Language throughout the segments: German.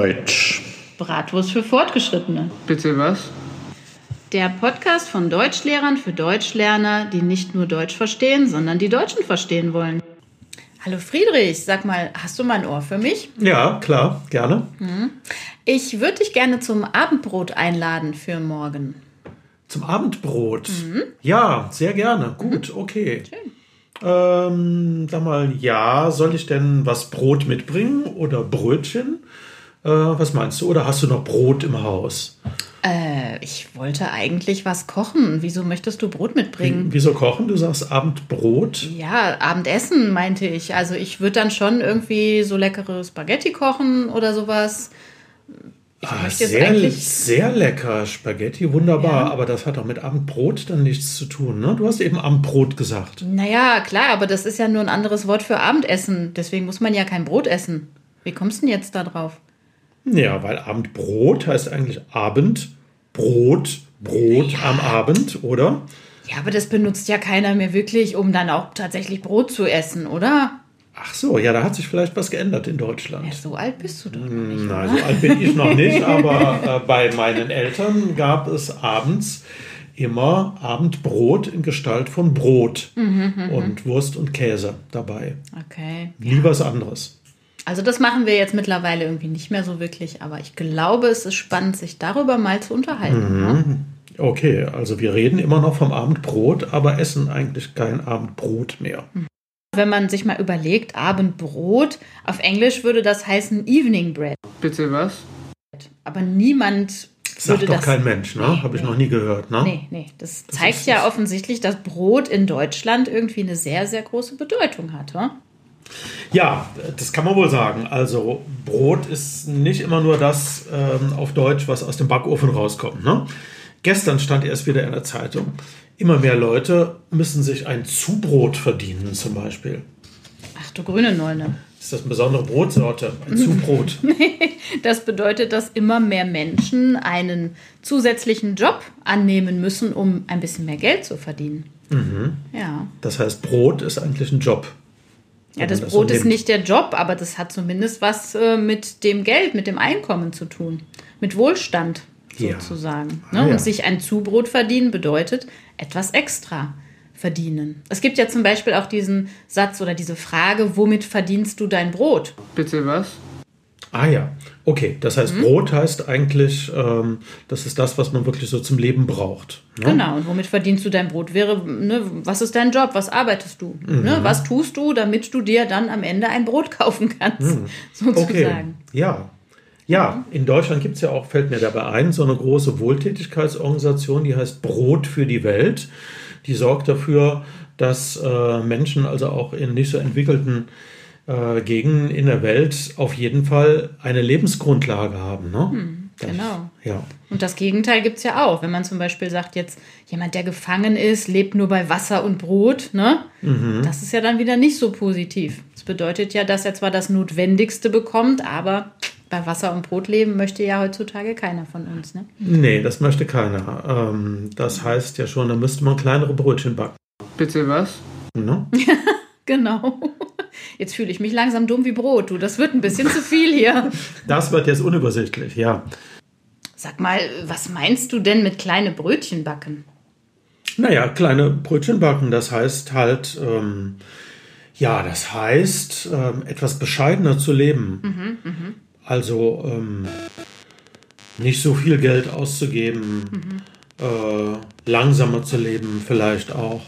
Deutsch. Bratwurst für Fortgeschrittene. Bitte was? Der Podcast von Deutschlehrern für Deutschlerner, die nicht nur Deutsch verstehen, sondern die Deutschen verstehen wollen. Hallo Friedrich, sag mal, hast du mal ein Ohr für mich? Ja, klar, gerne. Ich würde dich gerne zum Abendbrot einladen für morgen. Zum Abendbrot. Ja, sehr gerne. Gut, okay. Ähm, sag mal, ja, soll ich denn was Brot mitbringen oder Brötchen? Äh, was meinst du? Oder hast du noch Brot im Haus? Äh, ich wollte eigentlich was kochen. Wieso möchtest du Brot mitbringen? Wieso kochen? Du sagst Abendbrot. Ja, Abendessen meinte ich. Also ich würde dann schon irgendwie so leckere Spaghetti kochen oder sowas. Ich Ah, möchte sehr, eigentlich. sehr lecker. Spaghetti, wunderbar. Ja. Aber das hat doch mit Abendbrot dann nichts zu tun. Ne? Du hast eben Abendbrot gesagt. Naja, klar, aber das ist ja nur ein anderes Wort für Abendessen. Deswegen muss man ja kein Brot essen. Wie kommst du denn jetzt da drauf? Ja, weil Abendbrot heißt eigentlich Abendbrot, Brot am Abend, oder? Ja, aber das benutzt ja keiner mehr wirklich, um dann auch tatsächlich Brot zu essen, oder? Ach so, ja, da hat sich vielleicht was geändert in Deutschland. Ja, so alt bist du doch noch nicht. Nein, so alt bin ich noch nicht, aber äh, bei meinen Eltern gab es abends immer Abendbrot in Gestalt von Brot und Wurst und Käse dabei. Okay. Nie was anderes. Also das machen wir jetzt mittlerweile irgendwie nicht mehr so wirklich, aber ich glaube, es ist spannend, sich darüber mal zu unterhalten. Ne? Okay, also wir reden immer noch vom Abendbrot, aber essen eigentlich kein Abendbrot mehr. Wenn man sich mal überlegt, Abendbrot, auf Englisch würde das heißen Evening Bread. Bitte was? Aber niemand Sagt würde doch das. kein Mensch, ne? Nee, Habe ich nee. noch nie gehört, ne? Nee, nee. Das, zeigt ist ja das- offensichtlich, dass Brot in Deutschland irgendwie eine sehr, sehr große Bedeutung hat. Oder? Ja, das kann man wohl sagen. Also Brot ist nicht immer nur das ähm, auf Deutsch, was aus dem Backofen rauskommt. Ne? Gestern stand erst wieder in der Zeitung, immer mehr Leute müssen sich ein Zubrot verdienen zum Beispiel. Ach du grüne Neune. Ist das eine besondere Brotsorte? Ein Zubrot. Das bedeutet, dass immer mehr Menschen einen zusätzlichen Job annehmen müssen, um ein bisschen mehr Geld zu verdienen. Mhm. Ja. Das heißt, Brot ist eigentlich ein Job. Ja, das Brot ist nicht der Job, aber das hat zumindest was äh, mit dem Geld, mit dem Einkommen zu tun. Mit Wohlstand Ja. sozusagen. Ah, Ne? ja. Und sich ein Zubrot verdienen bedeutet etwas extra verdienen. Es gibt ja zum Beispiel auch diesen Satz oder diese Frage, womit verdienst du dein Brot? Bitte was? Ah ja, okay. Das heißt, Mhm. Brot heißt eigentlich, ähm, das ist das, was man wirklich so zum Leben braucht. Ne? Genau, und womit verdienst du dein Brot? Wäre, ne, was ist dein Job? Was arbeitest du? Mhm. Ne, was tust du, damit du dir dann am Ende ein Brot kaufen kannst? Okay, Sozusagen. ja. Ja, in Deutschland gibt es ja auch, fällt mir dabei ein, so eine große Wohltätigkeitsorganisation, die heißt Brot für die Welt. Die sorgt dafür, dass äh, Menschen also auch in nicht so entwickelten äh, Gegenden in der Welt auf jeden Fall eine Lebensgrundlage haben. Ne? Das- genau. Ja. Und das Gegenteil gibt es ja auch. Wenn man zum Beispiel sagt, jetzt jemand, der gefangen ist, lebt nur bei Wasser und Brot, ne? Mhm. Das ist ja dann wieder nicht so positiv. Das bedeutet ja, dass er zwar das Notwendigste bekommt, aber bei Wasser und Brot leben möchte ja heutzutage keiner von uns, ne? Nee, das möchte keiner. Ähm, das heißt ja schon, da müsste man kleinere Brötchen backen. Bitte was? Ne? Genau. Jetzt fühle ich mich langsam dumm wie Brot, du. Das wird ein bisschen zu viel hier. Das wird jetzt unübersichtlich, ja. Sag mal, was meinst du denn mit kleine Brötchen backen? Naja, kleine Brötchen backen, das heißt halt, ähm, ja, das heißt, ähm, etwas bescheidener zu leben. Also ähm, nicht so viel Geld auszugeben, äh, langsamer zu leben vielleicht auch.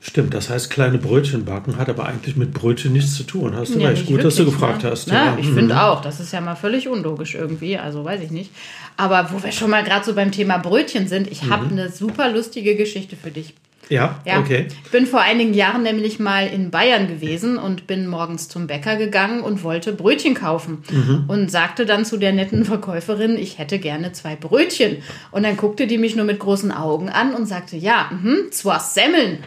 Stimmt, das heißt, kleine Brötchen backen hat aber eigentlich mit Brötchen nichts zu tun. Hast du Ja, recht. Gut, dass du gefragt ne? hast. Na, ich mhm. finde auch, das ist ja mal völlig unlogisch irgendwie, also weiß ich nicht. Aber wo wir schon mal gerade so beim Thema Brötchen sind, ich habe eine super lustige Geschichte für dich. Ja, Ja, okay. ich bin vor einigen Jahren nämlich mal in Bayern gewesen und bin morgens zum Bäcker gegangen und wollte Brötchen kaufen und sagte dann zu der netten Verkäuferin, ich hätte gerne zwei Brötchen. Und dann guckte die mich nur mit großen Augen an und sagte, ja, mhm, zwei Semmeln.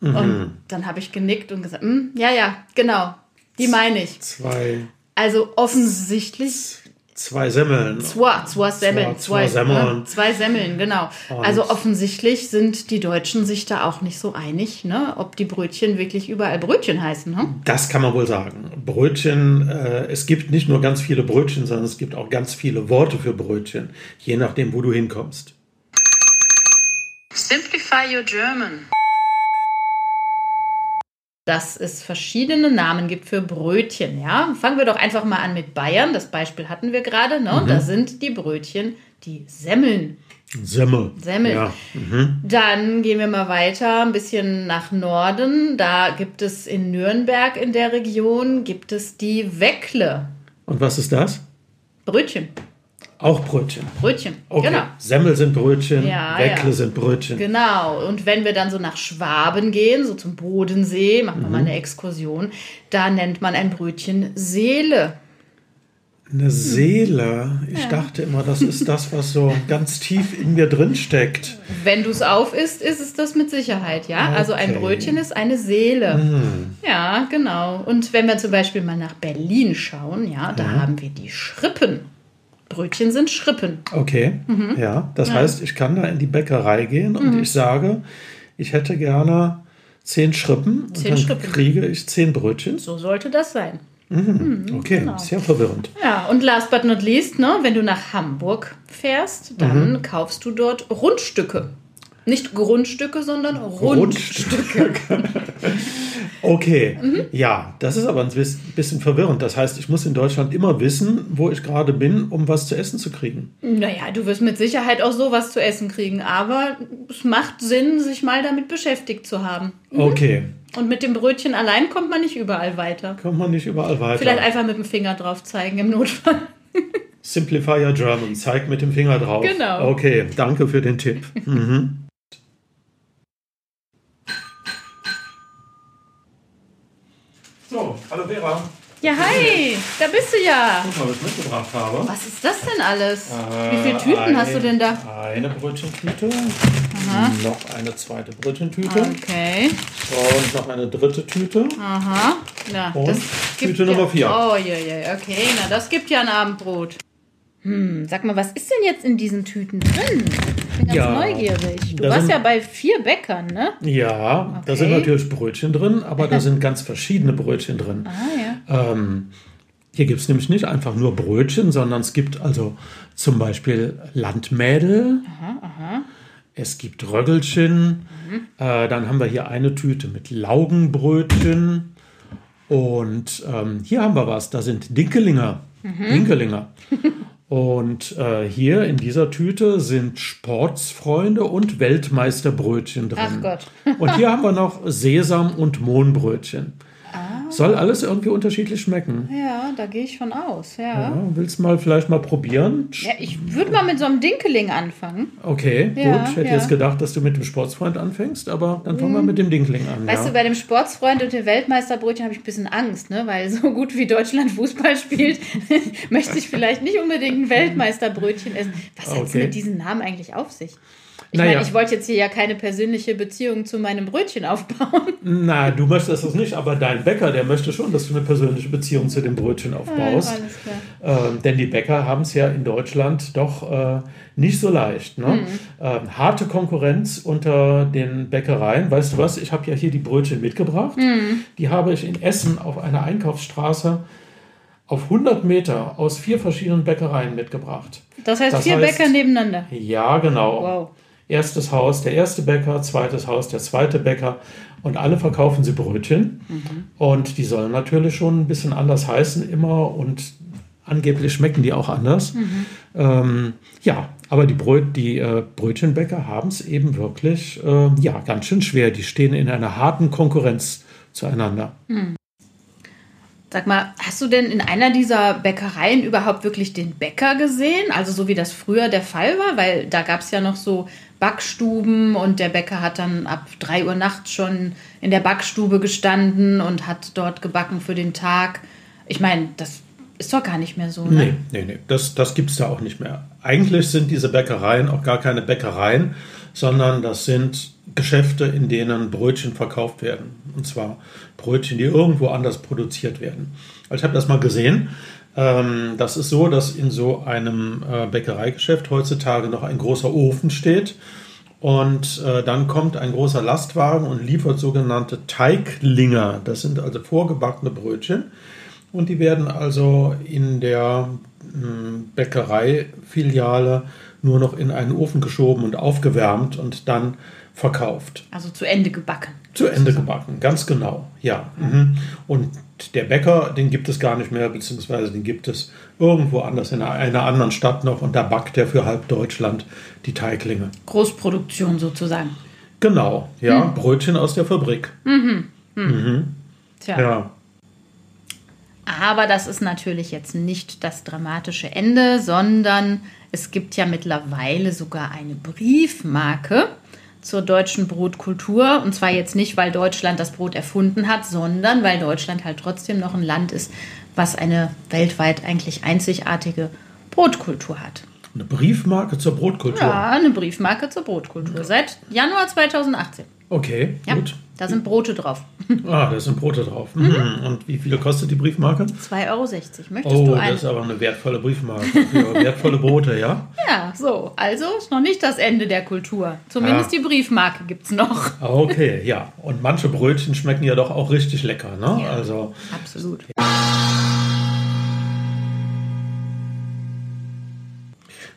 Und dann habe ich genickt und gesagt, "Mm, ja, ja, genau, die meine ich. Zwei, Also offensichtlich zwei Semmeln. Zwei, zwei Semmeln. Zwei- zwei Semmeln. ne? Zwei Semmeln, genau. also offensichtlich sind die Deutschen sich da auch nicht so einig, ne? ob die Brötchen wirklich überall Brötchen heißen. Ne? Das kann man wohl sagen. Brötchen, äh, es gibt nicht nur ganz viele Brötchen, sondern es gibt auch ganz viele Worte für Brötchen, je nachdem, wo du hinkommst. Simplify your German. Dass es verschiedene Namen gibt für Brötchen, ja. Fangen wir doch einfach mal an mit Bayern. Das Beispiel hatten wir gerade, ne? Da sind die Brötchen die Semmeln. Semmel. Semmel. Ja. Mhm. Dann gehen wir mal weiter, ein bisschen nach Norden. Da gibt es in Nürnberg in der Region gibt es die Weckle. Und was ist das? Brötchen. Auch Brötchen. Brötchen. Okay. Genau. Semmel sind Brötchen, Ja, Weckle ja. sind Brötchen. Genau. Und wenn wir dann so nach Schwaben gehen, so zum Bodensee, machen wir Mhm. mal eine Exkursion, da nennt man ein Brötchen Seele. Eine Seele. Ich dachte immer, das ist das, was so ganz tief in mir drin steckt. Wenn du es auf isst, ist es das mit Sicherheit, ja? Also ein Okay. Mhm. Brötchen ist eine Seele. Ja, genau. Und wenn wir zum Beispiel mal nach Berlin schauen, ja, da haben wir die Schrippen. Brötchen sind Schrippen. Okay, Mhm. ja. Das heißt, ich kann da in die Bäckerei gehen und ich sage, ich hätte gerne zehn Schrippen und Zehn dann Schrippen. kriege ich zehn Brötchen. So sollte das sein. Okay, genau. sehr verwirrend. Ja, und last but not least, ne, wenn du nach Hamburg fährst, dann Mhm. kaufst du dort Rundstücke. Nicht Grundstücke, sondern Rundstücke. Okay, Mhm. ja, das ist aber ein bis- bisschen verwirrend. Das heißt, ich muss in Deutschland immer wissen, wo ich gerade bin, um was zu essen zu kriegen. Naja, du wirst mit Sicherheit auch sowas zu essen kriegen, aber es macht Sinn, sich mal damit beschäftigt zu haben. Okay, Und mit dem Brötchen allein kommt man nicht überall weiter. kommt man nicht überall weiter. Vielleicht einfach mit dem Finger drauf zeigen im Notfall. Simplify your German, zeig mit dem Finger drauf. Genau. Okay, danke für den Tipp. Mhm. Hallo Vera. Ja, hi, da bist du ja. Guck mal, was ich mitgebracht habe. Was ist das denn alles? Äh, Wie viele Tüten hast du denn da? Eine Brötchentüte, noch eine zweite Brötchentüte Okay. und noch eine dritte Tüte. Aha. Na, Und das gibt Tüte ja, Nummer vier. Oh, ja, ja, okay. Na, das gibt ja ein Abendbrot. Hm, sag mal, was ist denn jetzt in diesen Tüten drin? Bin ganz Ja, neugierig. Du warst sind- ja bei vier Bäckern, ne? Ja, da sind Okay. natürlich Brötchen drin, aber da sind ganz verschiedene Brötchen drin. Ah, ja. Ähm, hier gibt es nämlich nicht einfach nur Brötchen, sondern es gibt also zum Beispiel Landmädel. Es gibt Röggelchen. Äh, dann haben wir hier eine Tüte mit Laugenbrötchen. Und ähm, hier haben wir was. Da sind Dinkelinger. Dinkelinger. Und äh, hier in dieser Tüte sind Sportsfreunde und Weltmeisterbrötchen drin. Ach Gott. Und hier haben wir noch Sesam- und Mohnbrötchen. Soll alles irgendwie unterschiedlich schmecken. Ja, da gehe ich von aus, ja. Ja, willst du mal vielleicht mal probieren? Ja, ich würde mal mit so einem Dinkeling anfangen. Okay, Ja, gut. Ich hätte ja. jetzt gedacht, dass du mit dem Sportsfreund anfängst, aber dann fangen wir mit dem Dinkling an. Weißt du, bei dem Sportsfreund und dem Weltmeisterbrötchen habe ich ein bisschen Angst, ne? Weil so gut wie Deutschland Fußball spielt, möchte ich vielleicht nicht unbedingt ein Weltmeisterbrötchen essen. Was hat es Okay. mit diesen Namen eigentlich auf sich? Ich Naja. meine, ich wollte jetzt hier ja keine persönliche Beziehung zu meinem Brötchen aufbauen. Na, du möchtest das nicht, aber dein Bäcker, der möchte schon, dass du eine persönliche Beziehung zu dem Brötchen aufbaust. Klar. Ähm, denn die Bäcker haben es ja in Deutschland doch äh, nicht so leicht. Ne? Mhm. Ähm, harte Konkurrenz unter den Bäckereien. Weißt du was? Ich habe ja hier die Brötchen mitgebracht. Mhm. Die habe ich in Essen auf einer Einkaufsstraße auf 100 Meter aus vier verschiedenen Bäckereien mitgebracht. Das heißt Das vier heißt- Bäcker nebeneinander. Ja, genau. Wow. Erstes Haus der erste Bäcker, zweites Haus der zweite Bäcker und alle verkaufen sie Brötchen. Und die sollen natürlich schon ein bisschen anders heißen immer und angeblich schmecken die auch anders. Ähm, ja, aber die, Bröt, die äh, Brötchenbäcker haben es eben wirklich äh, ja, ganz schön schwer. Die stehen in einer harten Konkurrenz zueinander. Sag mal, hast du denn in einer dieser Bäckereien überhaupt wirklich den Bäcker gesehen? Also so wie das früher der Fall war? Weil da gab es ja noch so Backstuben und der Bäcker hat dann ab 3 Uhr nachts schon in der Backstube gestanden und hat dort gebacken für den Tag. Ich meine, das ist doch gar nicht mehr so. Nee, Ne? nee, nee, das, das gibt es da auch nicht mehr. Eigentlich sind diese Bäckereien auch gar keine Bäckereien, sondern das sind Geschäfte, in denen Brötchen verkauft werden. Und zwar Brötchen, die irgendwo anders produziert werden. Also ich habe das mal gesehen. Äh, Ähm, das ist so, dass in so einem äh, Bäckereigeschäft heutzutage noch ein großer Ofen steht. Und äh, dann kommt ein großer Lastwagen und liefert sogenannte Teiglinger. Das sind also vorgebackene Brötchen. Und die werden also in der hm, Bäckereifiliale nur noch in einen Ofen geschoben und aufgewärmt und dann verkauft. Also zu Ende gebacken. Zu Ende gebacken, ganz genau, ja. Mhm. Und der Bäcker, den gibt es gar nicht mehr, beziehungsweise den gibt es irgendwo anders in einer anderen Stadt noch und da backt er für halb Deutschland die Teiglinge. Großproduktion sozusagen. Genau, ja, mhm. Brötchen aus der Fabrik. Mhm. Mhm. Tja. Ja. Aber das ist natürlich jetzt nicht das dramatische Ende, sondern es gibt ja mittlerweile sogar eine Briefmarke zur deutschen Brotkultur. Und zwar jetzt nicht, weil Deutschland das Brot erfunden hat, sondern weil Deutschland halt trotzdem noch ein Land ist, was eine weltweit eigentlich einzigartige Brotkultur hat. Eine Briefmarke zur Brotkultur? Ja, eine Briefmarke zur Brotkultur. Seit Januar 2018. Okay, ja, gut. Da sind Brote drauf. Ah, da sind Brote drauf. Mhm. mhm. Und wie viel kostet die Briefmarke? 2,60 Euro. Möchtest oh, du eine? das ist aber eine wertvolle Briefmarke. Wertvolle Brote, ja? Ja, so. Also ist noch nicht das Ende der Kultur. Zumindest ah. die Briefmarke gibt es noch. Okay, ja. Und manche Brötchen schmecken ja doch auch richtig lecker, ne? Ja, also, absolut.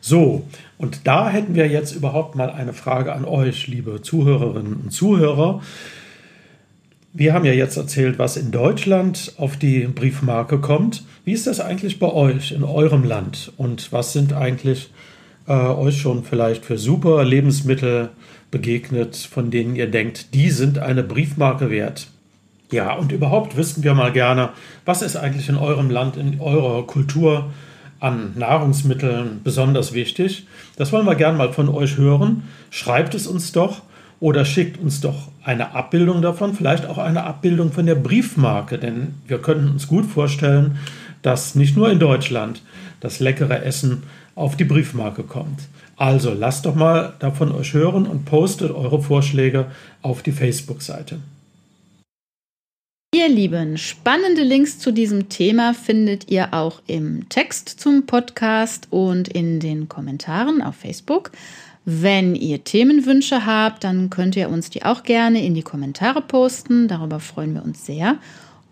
So, und da hätten wir jetzt überhaupt mal eine Frage an euch, liebe Zuhörerinnen und Zuhörer. Wir haben ja jetzt erzählt, was in Deutschland auf die Briefmarke kommt. Wie ist das eigentlich bei euch in eurem Land? Und was sind eigentlich äh, euch schon vielleicht für super Lebensmittel begegnet, von denen ihr denkt, die sind eine Briefmarke wert? Ja, und überhaupt wüssten wir mal gerne, was ist eigentlich in eurem Land, in eurer Kultur an Nahrungsmitteln besonders wichtig? Das wollen wir gerne mal von euch hören. Schreibt es uns doch oder schickt uns doch eine Abbildung davon, vielleicht auch eine Abbildung von der Briefmarke, denn wir könnten uns gut vorstellen, dass nicht nur in Deutschland das leckere Essen auf die Briefmarke kommt. Also lasst doch mal davon euch hören und postet eure Vorschläge auf die Facebook-Seite. Ihr Lieben, spannende Links zu diesem Thema findet ihr auch im Text zum Podcast und in den Kommentaren auf Facebook. Wenn ihr Themenwünsche habt, dann könnt ihr uns die auch gerne in die Kommentare posten. Darüber freuen wir uns sehr.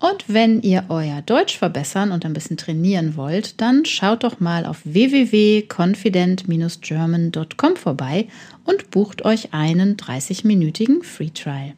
Und wenn ihr euer Deutsch verbessern und ein bisschen trainieren wollt, dann schaut doch mal auf www.confident-german.com vorbei und bucht euch einen 30-minütigen Free Trial.